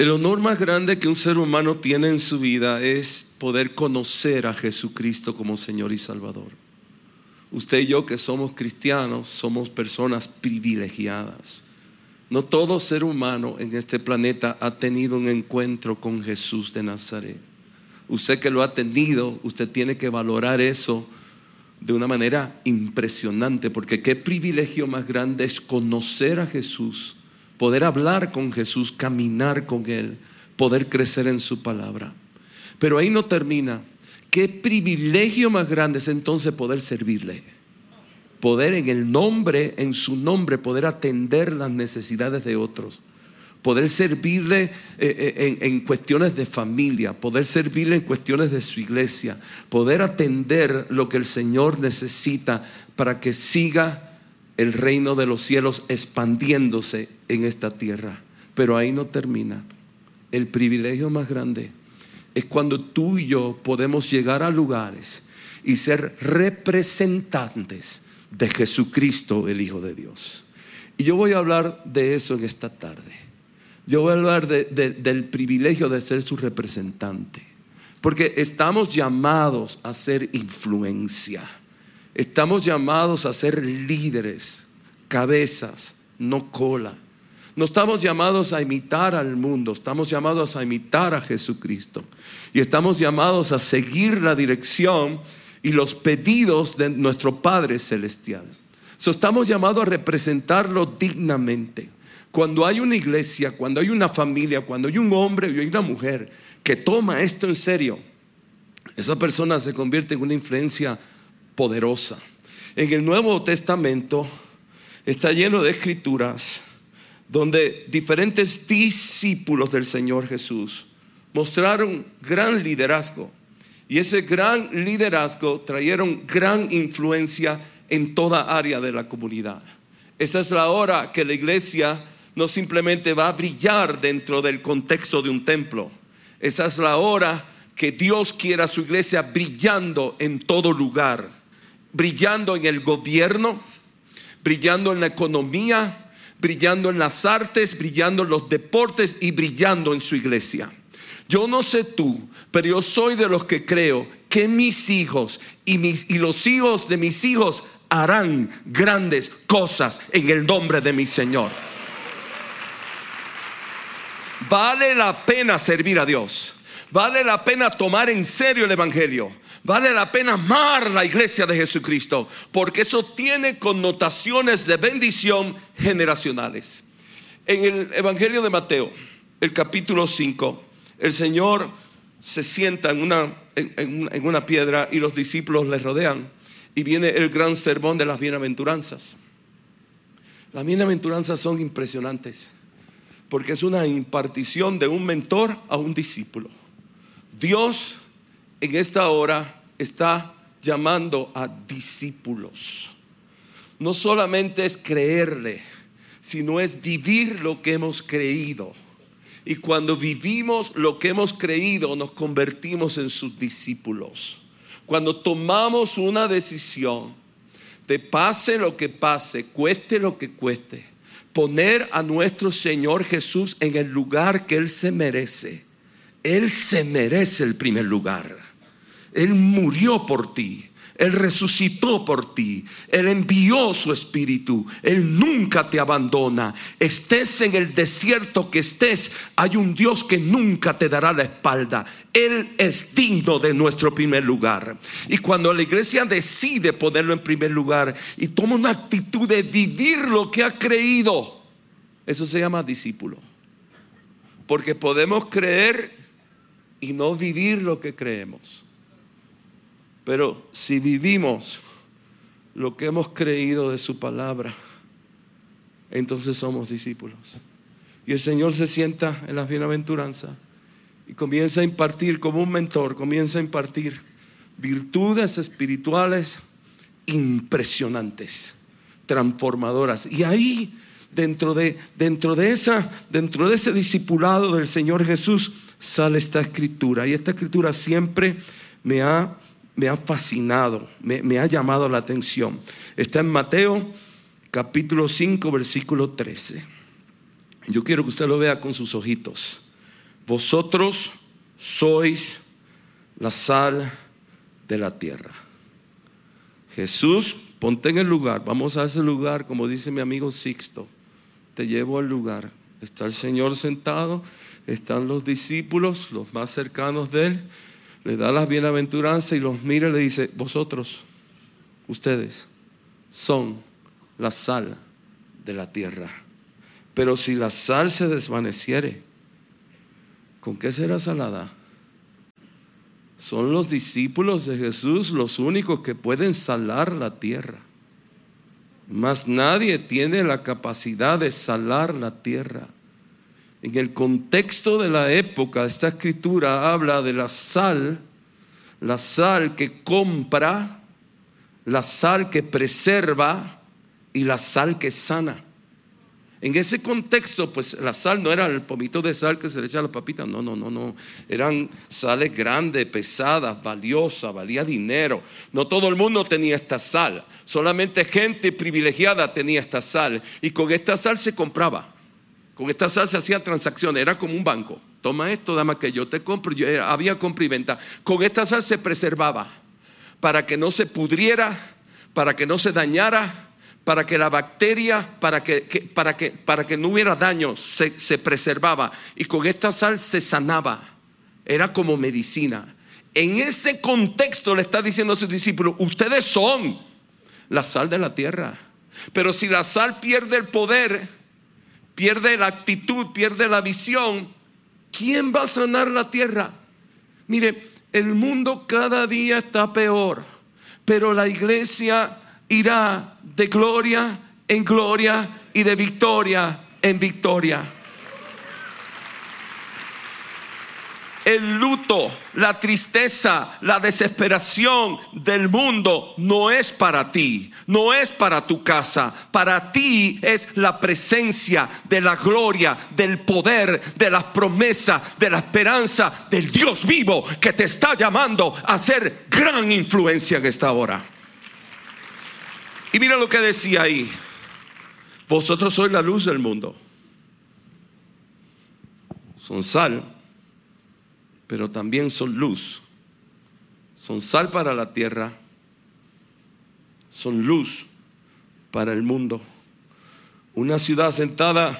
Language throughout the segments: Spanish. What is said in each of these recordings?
El honor más grande que un ser humano tiene en su vida es poder conocer a Jesucristo como Señor y Salvador. Usted y yo que somos cristianos somos personas privilegiadas. No todo ser humano en este planeta ha tenido un encuentro con Jesús de Nazaret. Usted que lo ha tenido, usted tiene que valorar eso de una manera impresionante, porque qué privilegio más grande es conocer a Jesús poder hablar con Jesús, caminar con Él, poder crecer en su palabra. Pero ahí no termina. Qué privilegio más grande es entonces poder servirle. Poder en el nombre, en su nombre, poder atender las necesidades de otros. Poder servirle eh, eh, en, en, cuestiones de familia, poder servirle en cuestiones de su iglesia, poder atender lo que el Señor necesita para que siga el reino de los cielos expandiéndose en esta tierra. Pero ahí no termina. El privilegio más grande es cuando tú y yo podemos llegar a lugares y ser representantes de Jesucristo, el Hijo de Dios. Y yo voy a hablar de eso en esta tarde. Yo voy a hablar del privilegio de ser su representante. Porque estamos llamados a ser influencia. Estamos llamados a ser líderes, cabezas, no cola. No estamos llamados a imitar al mundo, estamos llamados a imitar a Jesucristo. Y estamos llamados a seguir la dirección y los pedidos de nuestro Padre Celestial. estamos llamados a representarlo dignamente. Cuando hay una iglesia, cuando hay una familia, cuando hay un hombre y hay una mujer que toma esto en serio, esa persona se convierte en una influencia poderosa. En el Nuevo Testamento está lleno de escrituras donde diferentes discípulos del Señor Jesús mostraron gran liderazgo. Y ese gran liderazgo trajeron gran influencia en toda área de la comunidad. Esa es la hora que la iglesia no simplemente va a brillar dentro del contexto de un templo. Esa es la hora que Dios quiera su iglesia brillando en todo lugar brillando en el gobierno, brillando en la economía, brillando en las artes, brillando en los deportes y brillando en su iglesia. Yo no sé tú, pero yo soy de los que creo que mis hijos y, mis, y los hijos de mis hijos harán grandes cosas en el nombre de mi Señor. Vale la pena servir a Dios. Vale la pena tomar en serio el Evangelio. Vale la pena amar la iglesia de Jesucristo, porque eso tiene connotaciones de bendición generacionales. En el Evangelio de Mateo, el capítulo 5, el Señor se sienta en una, en, una piedra y los discípulos le rodean y viene el gran sermón de las bienaventuranzas. Las bienaventuranzas son impresionantes porque es una impartición de un mentor a un discípulo. Dios en esta hora está llamando a discípulos. No solamente es creerle, sino es vivir lo que hemos creído. Y cuando vivimos lo que hemos creído, nos convertimos en sus discípulos. Cuando tomamos una decisión de pase lo que pase, cueste lo que cueste, poner a nuestro Señor Jesús en el lugar que Él se merece. Él se merece el primer lugar. Él murió por ti. Él resucitó por ti. Él envió su espíritu. Él nunca te abandona. Estés en el desierto que estés, hay un Dios que nunca te dará la espalda. Él es digno de nuestro primer lugar. Y cuando la iglesia decide ponerlo en primer lugar y toma una actitud de vivir lo que ha creído, eso se llama discípulo. Porque podemos creer y no vivir lo que creemos. Pero si vivimos lo que hemos creído de su palabra, entonces somos discípulos. Y el Señor se sienta en las bienaventuranzas y comienza a impartir como un mentor, comienza a impartir virtudes espirituales impresionantes, transformadoras. Y ahí dentro de, dentro de, esa, dentro de ese discipulado del Señor Jesús sale esta escritura. Y esta escritura siempre me ha me ha fascinado, me, ha llamado la atención. Está en Mateo capítulo 5, versículo 13. Yo quiero que usted lo vea con sus ojitos. vosotros sois la sal de la tierra. Jesús, ponte en el lugar, vamos a ese lugar, como dice mi amigo Sixto, te llevo al lugar. Está el Señor sentado, están los discípulos, los más cercanos de Él, le da las bienaventuranzas y los mira y le dice, vosotros, ustedes, son la sal de la tierra. Pero si la sal se desvaneciere, ¿con qué será salada? Son los discípulos de Jesús los únicos que pueden salar la tierra. Mas nadie tiene la capacidad de salar la tierra. En el contexto de la época, esta escritura habla de la sal, la sal que compra, la sal que preserva y la sal que sana. En ese contexto, pues la sal no era el pomito de sal que se le echa a la papita, no, no, no, no. Eran sales grandes, pesadas, valiosas, valía dinero. No todo el mundo tenía esta sal, solamente gente privilegiada tenía esta sal. Y con esta sal se compraba, con esta sal se hacía transacciones, era como un banco. Toma esto, dama que yo te compro, yo, había compra y venta. Con esta sal se preservaba para que no se pudriera, para que no se dañara para que la bacteria, para que, para que, para que no hubiera daño, se, se preservaba. Y con esta sal se sanaba. Era como medicina. En ese contexto le está diciendo a sus discípulos, ustedes son la sal de la tierra. Pero si la sal pierde el poder, pierde la actitud, pierde la visión, ¿quién va a sanar la tierra? Mire, el mundo cada día está peor, pero la iglesia irá de gloria en gloria y de victoria en victoria. El luto, la tristeza, la desesperación del mundo no es para ti, no es para tu casa. Para ti es la presencia de la gloria, del poder, de las promesas, de la esperanza del Dios vivo que te está llamando a ser gran influencia en esta hora. Y mira lo que decía ahí. Vosotros sois la luz del mundo. Son sal, pero también son luz. Son sal para la tierra. Son luz para el mundo. Una ciudad sentada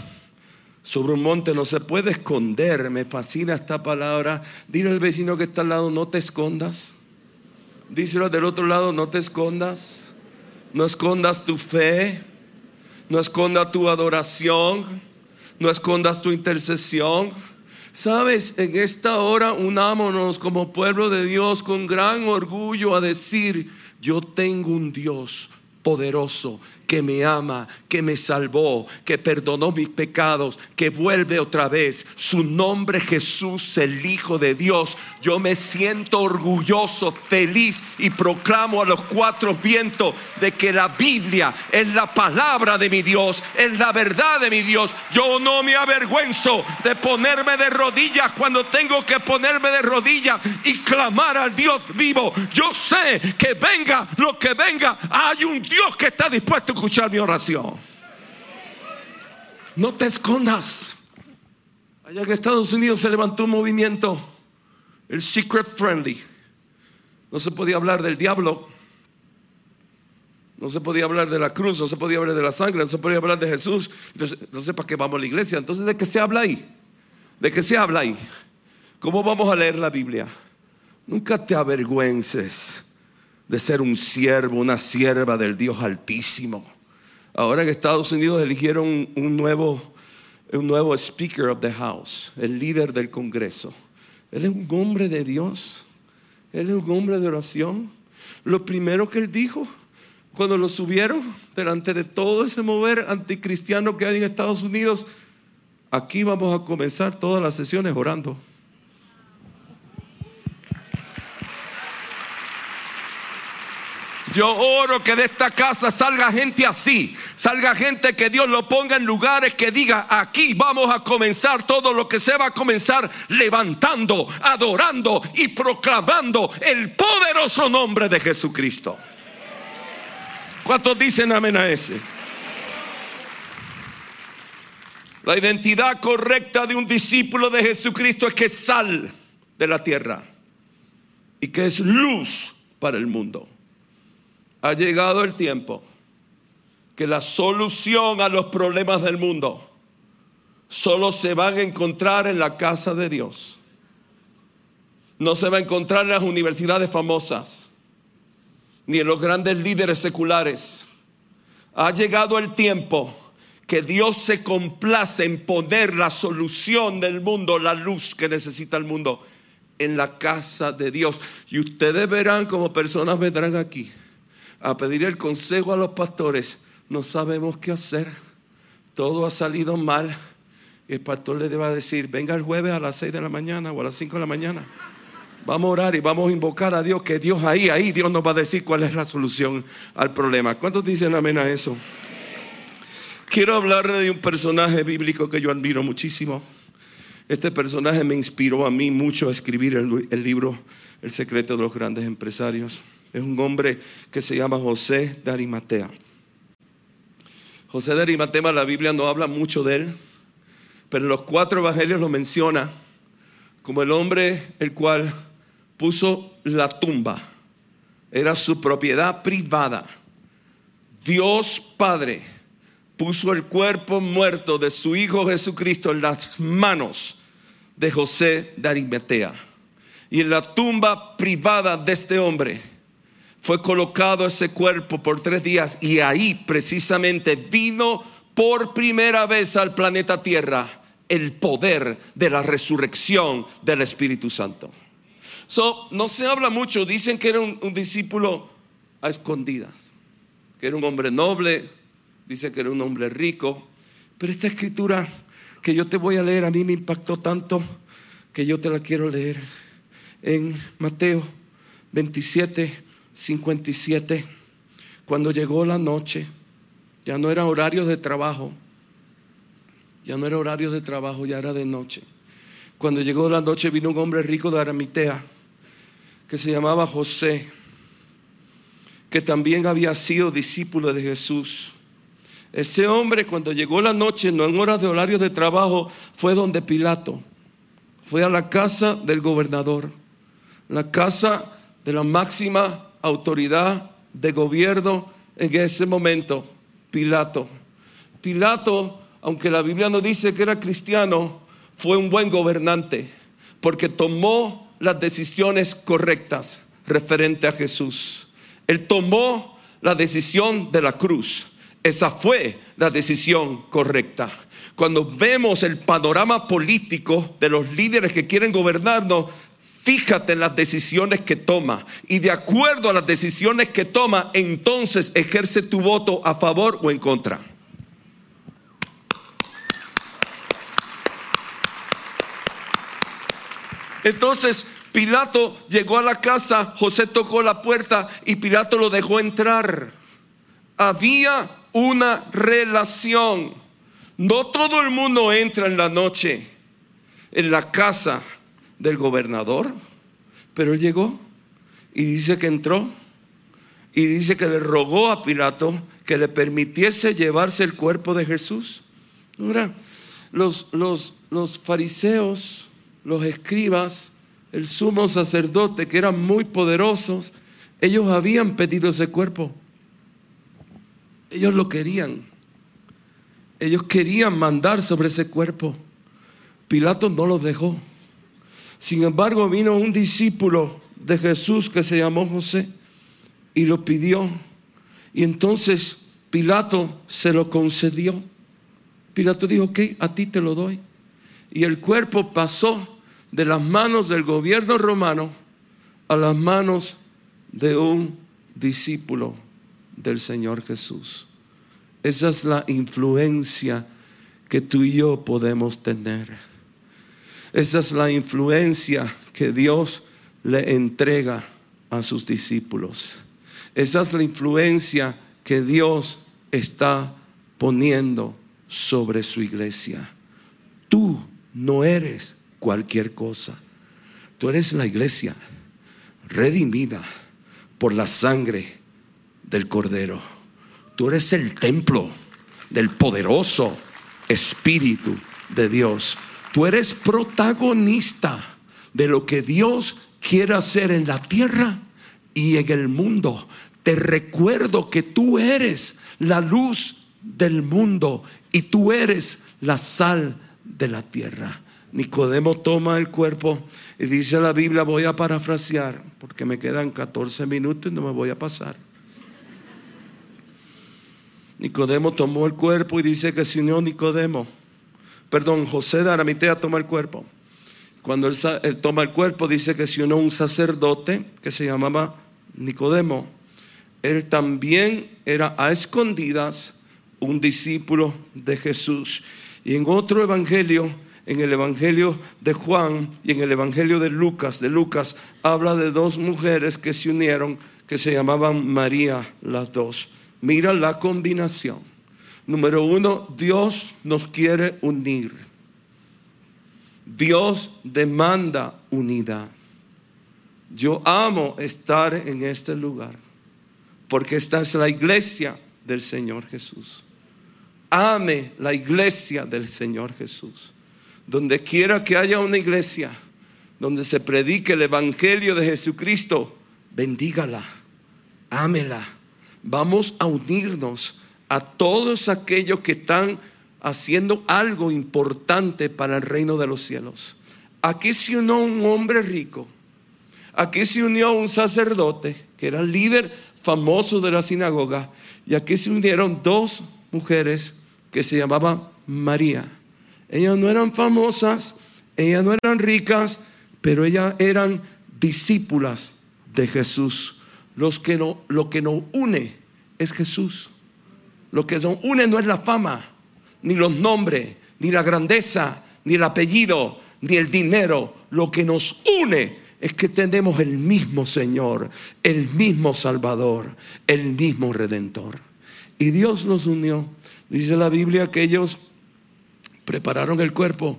sobre un monte no se puede esconder. Me fascina esta palabra. Dile al vecino que está al lado, no te escondas. Díselo del otro lado, no te escondas. No escondas tu fe, no escondas tu adoración, no escondas tu intercesión. Sabes, en esta hora unámonos como pueblo de Dios con gran orgullo a decir, yo tengo un Dios poderoso que me ama, que me salvó, que perdonó mis pecados, que vuelve otra vez. Su nombre Jesús, el Hijo de Dios. Yo me siento orgulloso, feliz y proclamo a los cuatro vientos de que la Biblia es la palabra de mi Dios, es la verdad de mi Dios. Yo no me avergüenzo de ponerme de rodillas cuando tengo que ponerme de rodillas y clamar al Dios vivo. Yo sé que venga lo que venga, hay un Dios que está dispuesto escuchar mi oración. No te escondas. Allá en Estados Unidos se levantó un movimiento, el Secret Friendly. No se podía hablar del diablo. No se podía hablar de la cruz, no se podía hablar de la sangre, no se podía hablar de Jesús. Entonces, sé para qué vamos a la iglesia. Entonces, ¿de qué se habla ahí? ¿De qué se habla ahí? ¿Cómo vamos a leer la Biblia? Nunca te avergüences de ser un siervo, una sierva del Dios Altísimo. Ahora en Estados Unidos eligieron un nuevo, un nuevo Speaker of the House, el líder del Congreso. Él es un hombre de Dios, él es un hombre de oración. Lo primero que él dijo cuando lo subieron delante de todo ese mover anticristiano que hay en Estados Unidos, aquí vamos a comenzar todas las sesiones orando. Yo oro que de esta casa salga gente así, salga gente que Dios lo ponga en lugares que diga, aquí vamos a comenzar todo lo que se va a comenzar levantando, adorando y proclamando el poderoso nombre de Jesucristo. ¿Cuántos dicen amén a ese? La identidad correcta de un discípulo de Jesucristo es que es sal de la tierra y que es luz para el mundo. Ha llegado el tiempo que la solución a los problemas del mundo solo se van a encontrar en la casa de Dios. No se va a encontrar en las universidades famosas, ni en los grandes líderes seculares. Ha llegado el tiempo que Dios se complace en poner la solución del mundo, la luz que necesita el mundo, en la casa de Dios. Y ustedes verán como personas vendrán aquí a pedir el consejo a los pastores. No sabemos qué hacer. Todo ha salido mal el pastor le deba decir, venga el jueves a las 6 de la mañana o a las 5 de la mañana. Vamos a orar y vamos a invocar a Dios, que Dios ahí, ahí Dios nos va a decir cuál es la solución al problema. ¿Cuántos dicen amén a eso? Quiero hablarle de un personaje bíblico que yo admiro muchísimo. Este personaje me inspiró a mí mucho a escribir el libro El secreto de los grandes empresarios. Es un hombre que se llama José de Arimatea. José de Arimatea, la Biblia no habla mucho de él pero los cuatro evangelios lo menciona como el hombre el cual puso la tumba. Era su propiedad privada. Dios Padre puso el cuerpo muerto de su Hijo Jesucristo en las manos de José de Arimatea. Y en la tumba privada de este hombre fue colocado ese cuerpo por tres días y ahí precisamente vino por primera vez al planeta Tierra el poder de la resurrección del Espíritu Santo. So, no se habla mucho, dicen que era un, discípulo a escondidas, que era un hombre noble, dice que era un hombre rico, pero esta escritura que yo te voy a leer a mí me impactó tanto que yo te la quiero leer en Mateo 27, 57, cuando llegó la noche, ya no era horario de trabajo, ya no era horario de trabajo, ya era de noche. Cuando llegó la noche vino un hombre rico de Aramitea que se llamaba José, que también había sido discípulo de Jesús. Ese hombre cuando llegó la noche, no en horas de horario de trabajo, fue donde Pilato. Fue a la casa del gobernador, la casa de la máxima autoridad de gobierno en ese momento, Pilato. Pilato aunque la Biblia no dice que era cristiano, fue un buen gobernante porque tomó las decisiones correctas referente a Jesús. Él tomó la decisión de la cruz. Esa fue la decisión correcta. Cuando vemos el panorama político de los líderes que quieren gobernarnos, fíjate en las decisiones que toma. Y de acuerdo a las decisiones que toma, entonces ejerce tu voto a favor o en contra. Entonces Pilato llegó a la casa, José tocó la puerta y Pilato lo dejó entrar. Había una relación. No todo el mundo entra en la noche en la casa del gobernador, pero él llegó y dice que entró y dice que le rogó a Pilato que le permitiese llevarse el cuerpo de Jesús. Los, los, los fariseos los escribas, el sumo sacerdote, que eran muy poderosos, ellos habían pedido ese cuerpo. Ellos lo querían. Ellos querían mandar sobre ese cuerpo. Pilato no los dejó. Sin embargo, vino un discípulo de Jesús que se llamó José y lo pidió. Y entonces Pilato se lo concedió. Pilato dijo, ok, a ti te lo doy y el cuerpo pasó de las manos del gobierno romano a las manos de un discípulo del Señor Jesús. Esa es la influencia que tú y yo podemos tener. Esa es la influencia que Dios le entrega a sus discípulos. Esa es la influencia que Dios está poniendo sobre su iglesia. Tú no eres cualquier cosa. Tú eres la iglesia redimida por la sangre del Cordero. Tú eres el templo del poderoso Espíritu de Dios. Tú eres protagonista de lo que Dios quiere hacer en la tierra y en el mundo. Te recuerdo que tú eres la luz del mundo y tú eres la sal de la tierra. Nicodemo toma el cuerpo y dice la Biblia, voy a parafrasear, porque me quedan 14 minutos y no me voy a pasar. Nicodemo tomó el cuerpo y dice que se unió Nicodemo. Perdón, José de Aramitea toma el cuerpo. Cuando él, toma el cuerpo, dice que se unió un sacerdote que se llamaba Nicodemo. Él también era a escondidas un discípulo de Jesús. Y en otro evangelio, en el evangelio de Juan y en el evangelio de Lucas, de Lucas, habla de dos mujeres que se unieron, que se llamaban María las dos. Mira la combinación. Número uno, Dios nos quiere unir. Dios demanda unidad. Yo amo estar en este lugar porque esta es la iglesia del Señor Jesús. Ame la iglesia del Señor Jesús. Donde quiera que haya una iglesia donde se predique el Evangelio de Jesucristo, bendígala, ámela vamos a unirnos a todos aquellos que están haciendo algo importante para el reino de los cielos. Aquí se unió un hombre rico, aquí se unió un sacerdote que era el líder famoso de la sinagoga, y aquí se unieron dos mujeres que se llamaban María. Ellas no eran famosas, ellas no eran ricas, pero ellas eran discípulas de Jesús que no, lo que nos une es Jesús. Lo que nos une no es la fama, ni los nombres, ni la grandeza, ni el apellido, ni el dinero. Lo que nos une es que tenemos el mismo Señor, el mismo Salvador, el mismo Redentor. Y Dios nos unió. Dice la Biblia que ellos prepararon el cuerpo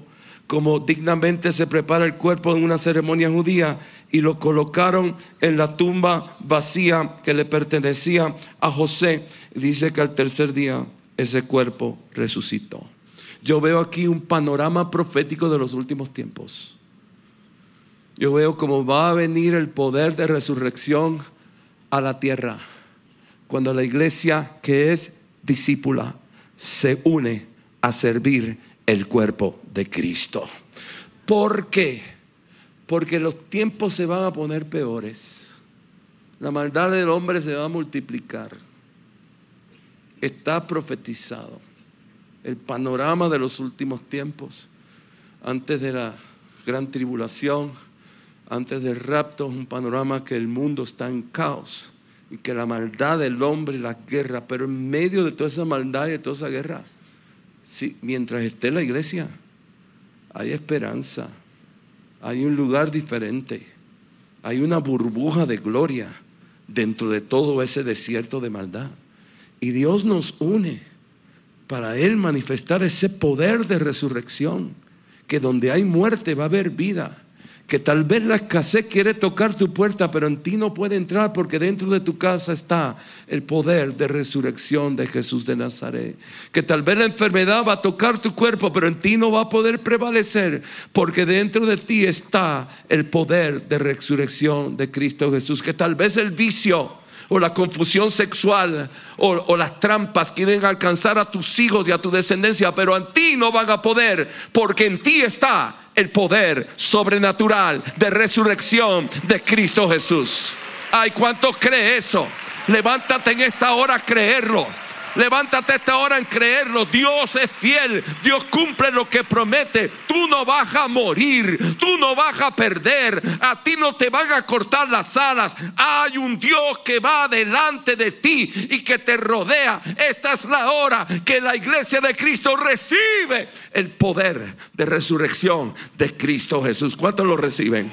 como dignamente se prepara el cuerpo en una ceremonia judía y lo colocaron en la tumba vacía que le pertenecía a José. Dice que al tercer día ese cuerpo resucitó. Yo veo aquí un panorama profético de los últimos tiempos. Yo veo cómo va a venir el poder de resurrección a la tierra cuando la iglesia que es discípula se une a servir el cuerpo de Cristo. ¿Por qué? Porque los tiempos se van a poner peores. La maldad del hombre se va a multiplicar. Está profetizado. El panorama de los últimos tiempos, antes de la gran tribulación, antes del rapto, es un panorama que el mundo está en caos y que la maldad del hombre y la guerra, pero en medio de toda esa maldad y de toda esa guerra, Sí, mientras esté la iglesia, hay esperanza, hay un lugar diferente, hay una burbuja de gloria dentro de todo ese desierto de maldad. Y Dios nos une para Él manifestar ese poder de resurrección, que donde hay muerte va a haber vida que tal vez la escasez quiere tocar tu puerta, pero en ti no puede entrar porque dentro de tu casa está el poder de resurrección de Jesús de Nazaret. Que tal vez la enfermedad va a tocar tu cuerpo, pero en ti no va a poder prevalecer porque dentro de ti está el poder de resurrección de Cristo Jesús. Que tal vez el vicio o la confusión sexual o, las trampas quieren alcanzar a tus hijos y a tu descendencia, pero en ti no van a poder porque en ti está el poder sobrenatural de resurrección de Cristo Jesús. Ay, ¿cuántos cree eso? Levántate en esta hora a creerlo. Levántate esta hora en creerlo. Dios es fiel. Dios cumple lo que promete. Tú no vas a morir. Tú no vas a perder. A ti no te van a cortar las alas. Hay un Dios que va delante de ti y que te rodea. Esta es la hora que la iglesia de Cristo recibe el poder de resurrección de Cristo Jesús. ¿Cuántos lo reciben?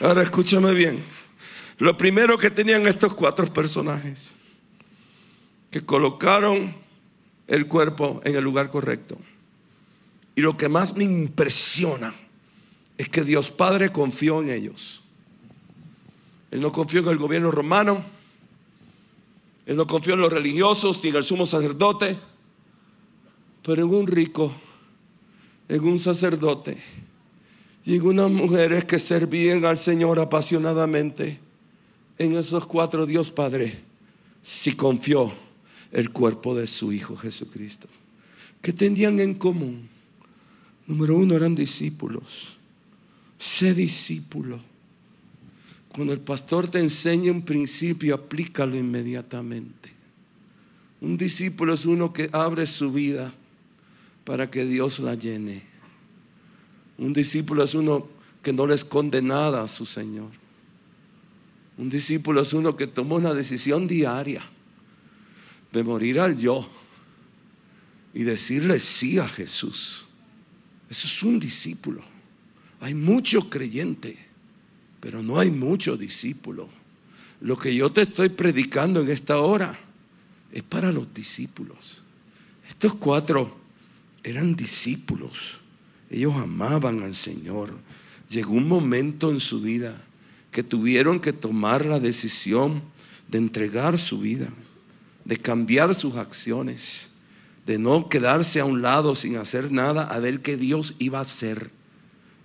Ahora escúchame bien. Lo primero que tenían estos cuatro personajes, que colocaron el cuerpo en el lugar correcto. Y lo que más me impresiona es que Dios Padre confió en ellos. Él no confió en el gobierno romano. Él no confió en los religiosos ni en el sumo sacerdote, pero en un rico, en un sacerdote y en unas mujeres que servían al Señor apasionadamente. En esos cuatro Dios Padre si confió el cuerpo de su Hijo Jesucristo. ¿Qué tenían en común? Número uno, eran discípulos. Sé discípulo. Cuando el pastor te enseña un principio, aplícalo inmediatamente. Un discípulo es uno que abre su vida para que Dios la llene. Un discípulo es uno que no le esconde nada a su Señor. Un discípulo es uno que toma una decisión diaria de morir al yo y decirle sí a Jesús. Eso es un discípulo. Hay mucho creyente, pero no hay mucho discípulo. Lo que yo te estoy predicando en esta hora es para los discípulos. Estos cuatro eran discípulos. Ellos amaban al Señor. Llegó un momento en su vida que tuvieron que tomar la decisión de entregar su vida, de cambiar sus acciones, de no quedarse a un lado sin hacer nada a ver qué Dios iba a hacer.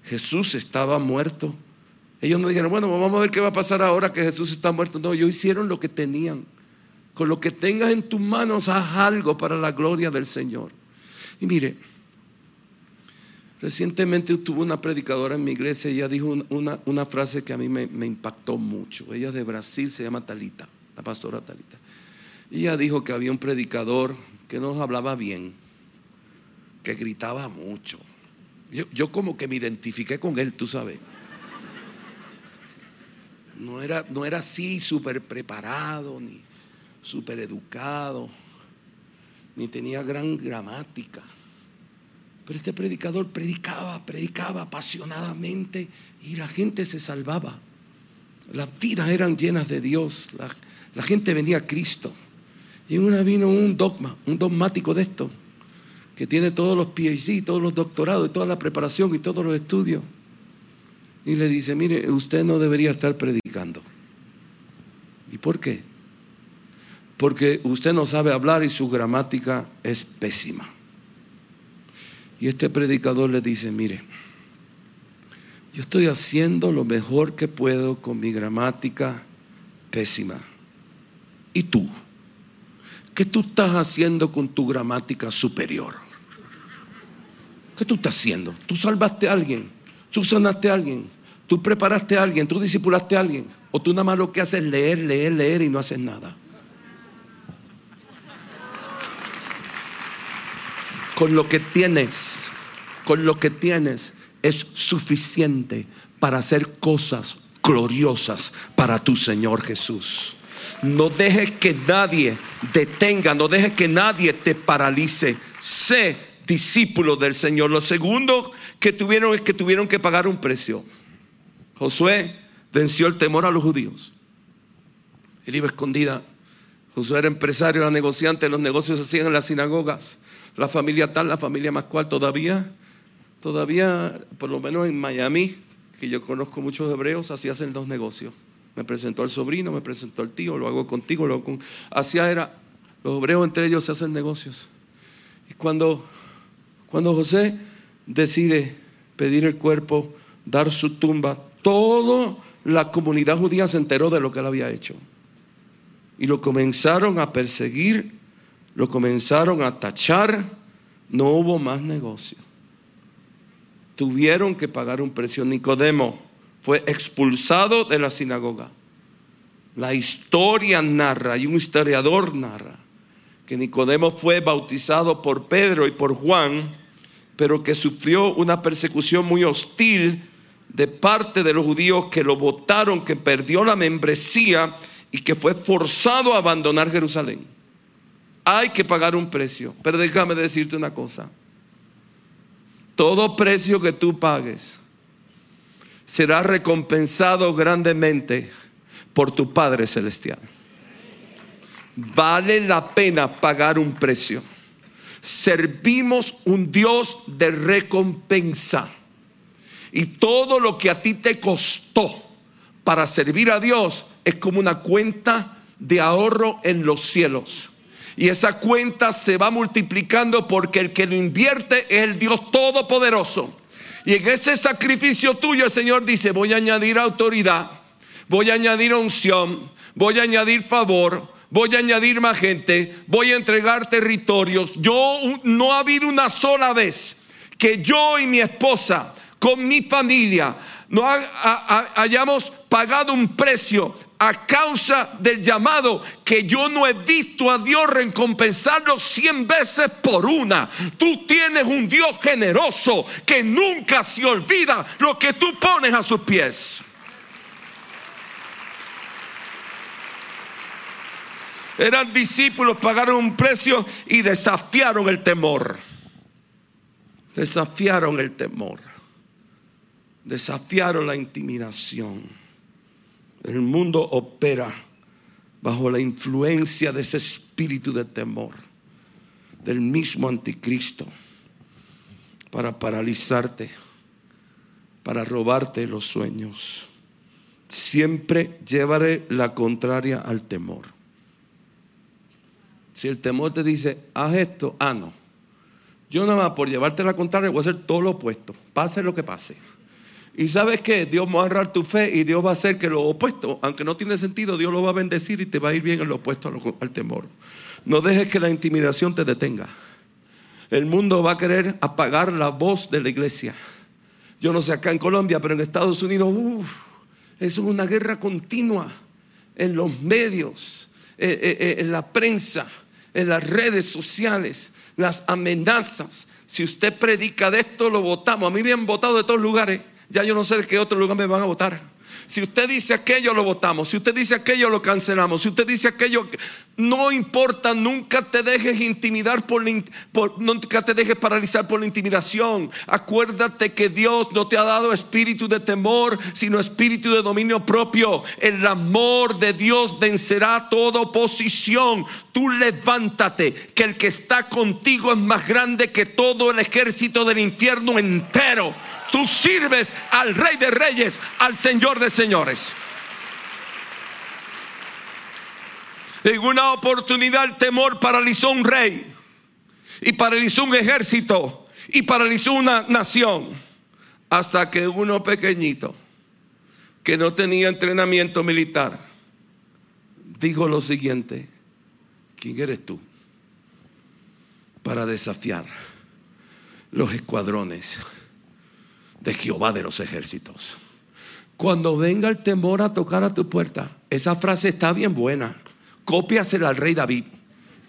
Jesús estaba muerto. Ellos no dijeron, bueno, vamos a ver qué va a pasar ahora que Jesús está muerto. No, ellos hicieron lo que tenían. Con lo que tengas en tus manos, haz algo para la gloria del Señor. Y mire, Recientemente tuve una predicadora en mi iglesia y ella dijo una, frase que a mí me, impactó mucho. Ella es de Brasil, se llama Talita, la pastora Talita. Ella dijo que había un predicador que nos hablaba bien, que gritaba mucho. Yo, yo como que me identifiqué con él, tú sabes. No era, no era así súper preparado, ni súper educado, ni tenía gran gramática pero este predicador predicaba, predicaba apasionadamente y la gente se salvaba. Las vidas eran llenas de Dios, la, gente venía a Cristo. Y una vino un dogma, un dogmático de esto, que tiene todos los PhD, todos los doctorados, y toda la preparación y todos los estudios. Y le dice, mire, usted no debería estar predicando. ¿Y por qué? Porque usted no sabe hablar y su gramática es pésima. Y este predicador le dice, mire, yo estoy haciendo lo mejor que puedo con mi gramática pésima. ¿Y tú? ¿Qué tú estás haciendo con tu gramática superior? ¿Qué tú estás haciendo? ¿Tú salvaste a alguien? ¿Tú sanaste a alguien? ¿Tú preparaste a alguien? ¿Tú disipulaste a alguien? ¿O tú nada más lo que haces es leer, leer, leer y no haces nada? Con lo que tienes, con lo que tienes es suficiente para hacer cosas gloriosas para tu Señor Jesús. No dejes que nadie detenga, no dejes que nadie te paralice. Sé discípulo del Señor. Lo segundo que tuvieron es que tuvieron que pagar un precio. Josué venció el temor a los judíos. Él iba escondida. Josué era empresario, era negociante, los negocios se hacían en las sinagogas la familia tal, la familia más cual, todavía, todavía, por lo menos en Miami, que yo conozco muchos hebreos, así hacen dos negocios. Me presentó el sobrino, me presentó el tío, lo hago contigo, lo hago con... Así era, los hebreos entre ellos se hacen negocios. Y cuando, cuando José decide pedir el cuerpo, dar su tumba, toda la comunidad judía se enteró de lo que él había hecho. Y lo comenzaron a perseguir lo comenzaron a tachar, no hubo más negocio. Tuvieron que pagar un precio. Nicodemo fue expulsado de la sinagoga. La historia narra, y un historiador narra, que Nicodemo fue bautizado por Pedro y por Juan, pero que sufrió una persecución muy hostil de parte de los judíos que lo votaron, que perdió la membresía y que fue forzado a abandonar Jerusalén. Hay que pagar un precio. Pero déjame decirte una cosa. Todo precio que tú pagues será recompensado grandemente por tu Padre Celestial. Vale la pena pagar un precio. Servimos un Dios de recompensa. Y todo lo que a ti te costó para servir a Dios es como una cuenta de ahorro en los cielos. Y esa cuenta se va multiplicando porque el que lo invierte es el Dios Todopoderoso. Y en ese sacrificio tuyo el Señor dice, voy a añadir autoridad, voy a añadir unción, voy a añadir favor, voy a añadir más gente, voy a entregar territorios. Yo no ha habido una sola vez que yo y mi esposa, con mi familia, no hayamos pagado un precio a causa del llamado que yo no he visto a Dios recompensarlo cien veces por una. Tú tienes un Dios generoso que nunca se olvida lo que tú pones a sus pies. Eran discípulos, pagaron un precio y desafiaron el temor. Desafiaron el temor. Desafiaron la intimidación. El mundo opera bajo la influencia de ese espíritu de temor, del mismo anticristo, para paralizarte, para robarte los sueños. Siempre llevaré la contraria al temor. Si el temor te dice, haz esto, ah, no. Yo nada más por llevarte la contraria voy a hacer todo lo opuesto, pase lo que pase. Y sabes que Dios va a honrar tu fe y Dios va a hacer que lo opuesto, aunque no tiene sentido, Dios lo va a bendecir y te va a ir bien en lo opuesto al temor. No dejes que la intimidación te detenga. El mundo va a querer apagar la voz de la iglesia. Yo no sé acá en Colombia, pero en Estados Unidos, uff, eso es una guerra continua en los medios, eh, eh, eh, en la prensa, en las redes sociales, las amenazas. Si usted predica de esto, lo votamos. A mí me han votado de todos lugares. Ya yo no sé de qué otro lugar me van a votar. Si usted dice aquello, lo votamos. Si usted dice aquello, lo cancelamos. Si usted dice aquello, no importa, nunca te dejes intimidar por, por, nunca te dejes paralizar por la intimidación. Acuérdate que Dios no te ha dado espíritu de temor, sino espíritu de dominio propio. El amor de Dios vencerá toda oposición. Tú levántate, que el que está contigo es más grande que todo el ejército del infierno entero. Tú sirves al Rey de Reyes, al Señor de Señores. En una oportunidad el temor paralizó un rey y paralizó un ejército y paralizó una nación hasta que uno pequeñito que no tenía entrenamiento militar dijo lo siguiente, ¿quién eres tú para desafiar los escuadrones? De Jehová de los ejércitos. Cuando venga el temor a tocar a tu puerta, esa frase está bien buena. Cópiasela al rey David.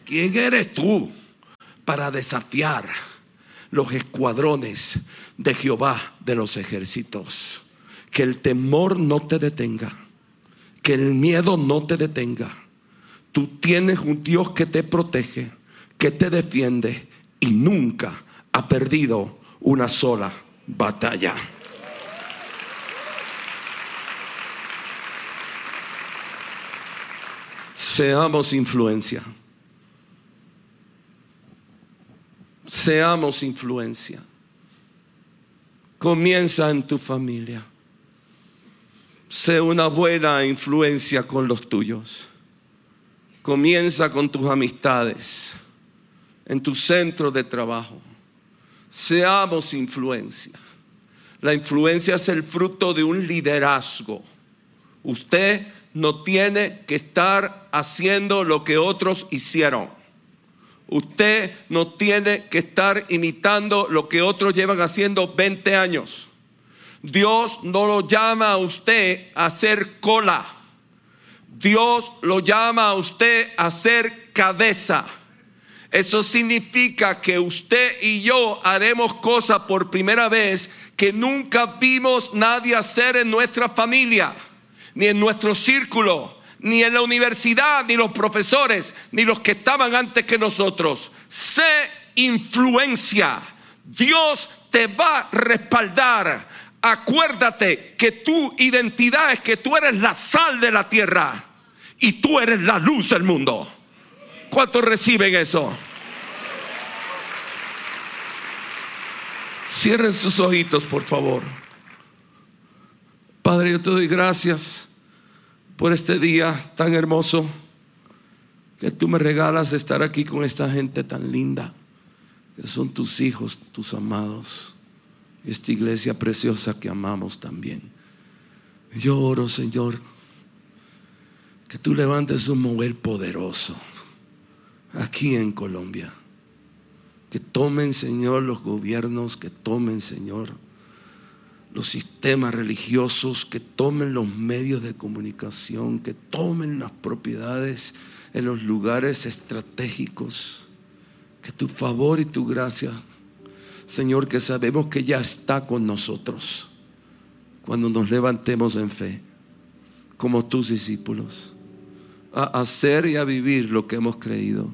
¿Quién eres tú para desafiar los escuadrones de Jehová de los ejércitos? Que el temor no te detenga, que el miedo no te detenga. Tú tienes un Dios que te protege, que te defiende y nunca ha perdido una sola batalla. Seamos influencia. Seamos influencia. Comienza en tu familia. Sé una buena influencia con los tuyos. Comienza con tus amistades, en tu centro de trabajo seamos influencia. La influencia es el fruto de un liderazgo. Usted no tiene que estar haciendo lo que otros hicieron. Usted no tiene que estar imitando lo que otros llevan haciendo 20 años. Dios no lo llama a usted a hacer cola. Dios lo llama a usted a ser cabeza. Eso significa que usted y yo haremos cosas por primera vez que nunca vimos nadie hacer en nuestra familia, ni en nuestro círculo, ni en la universidad, ni los profesores, ni los que estaban antes que nosotros. Sé influencia. Dios te va a respaldar. Acuérdate que tu identidad es que tú eres la sal de la tierra y tú eres la luz del mundo. ¿Cuántos reciben eso? Cierren sus ojitos, por favor. Padre, yo te doy gracias por este día tan hermoso. que tú me regalas estar aquí con esta gente tan linda, que son tus hijos, tus amados, esta iglesia preciosa que amamos también. Yo oro, Señor, que tú levantes un mover poderoso aquí en Colombia. Que tomen, Señor, los gobiernos, que tomen, Señor, los sistemas religiosos, que tomen los medios de comunicación, que tomen las propiedades en los lugares estratégicos. Que tu favor y tu gracia, Señor, que sabemos que ya está con nosotros cuando nos levantemos en fe, como tus discípulos a hacer y a vivir lo que hemos creído.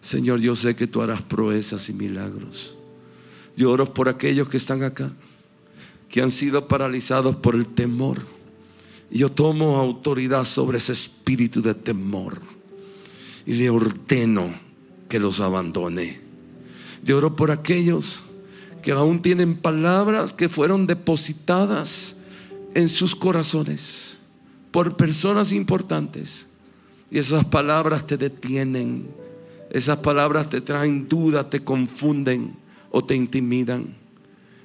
Señor, yo sé que tú harás proezas y milagros. Yo oro por aquellos que están acá, que han sido paralizados por el temor. Yo tomo autoridad sobre ese espíritu de temor y le ordeno que los abandone. Yo oro por aquellos que aún tienen palabras que fueron depositadas en sus corazones por personas importantes y esas palabras te detienen. Esas palabras te traen duda, te confunden o te intimidan.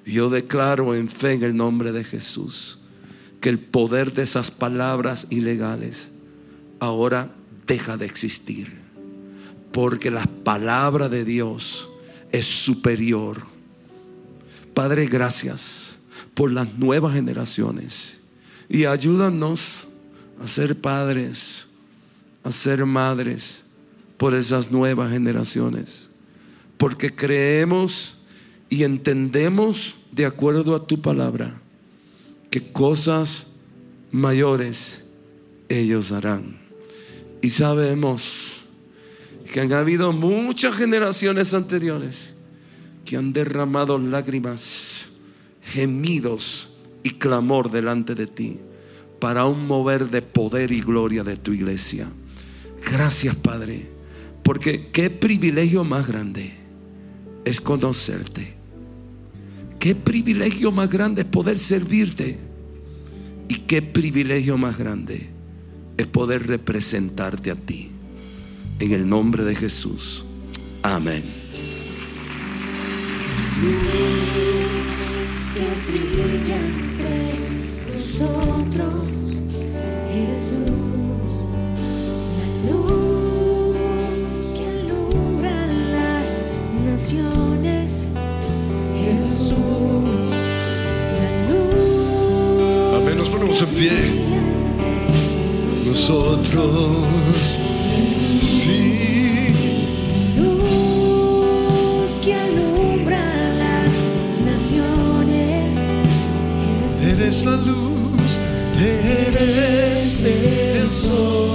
Yo declaro en fe en el nombre de Jesús que el poder de esas palabras ilegales ahora deja de existir. Porque la palabra de Dios es superior. Padre, gracias por las nuevas generaciones y ayúdanos a ser padres a ser madres por esas nuevas generaciones. Porque creemos y entendemos de acuerdo a tu palabra que cosas mayores ellos harán. Y sabemos que han habido muchas generaciones anteriores que han derramado lágrimas, gemidos y clamor delante de ti para un mover de poder y gloria de tu iglesia. Gracias, Padre, porque qué privilegio más grande es conocerte. Qué privilegio más grande es poder servirte. Y qué privilegio más grande es poder representarte a ti. En el nombre de Jesús. Amén. nosotros, naciones. Jesús, la luz. Amén, nos ponemos en pie. Nosotros, sí. Luz que alumbra las naciones. Eres la luz, eres el sol.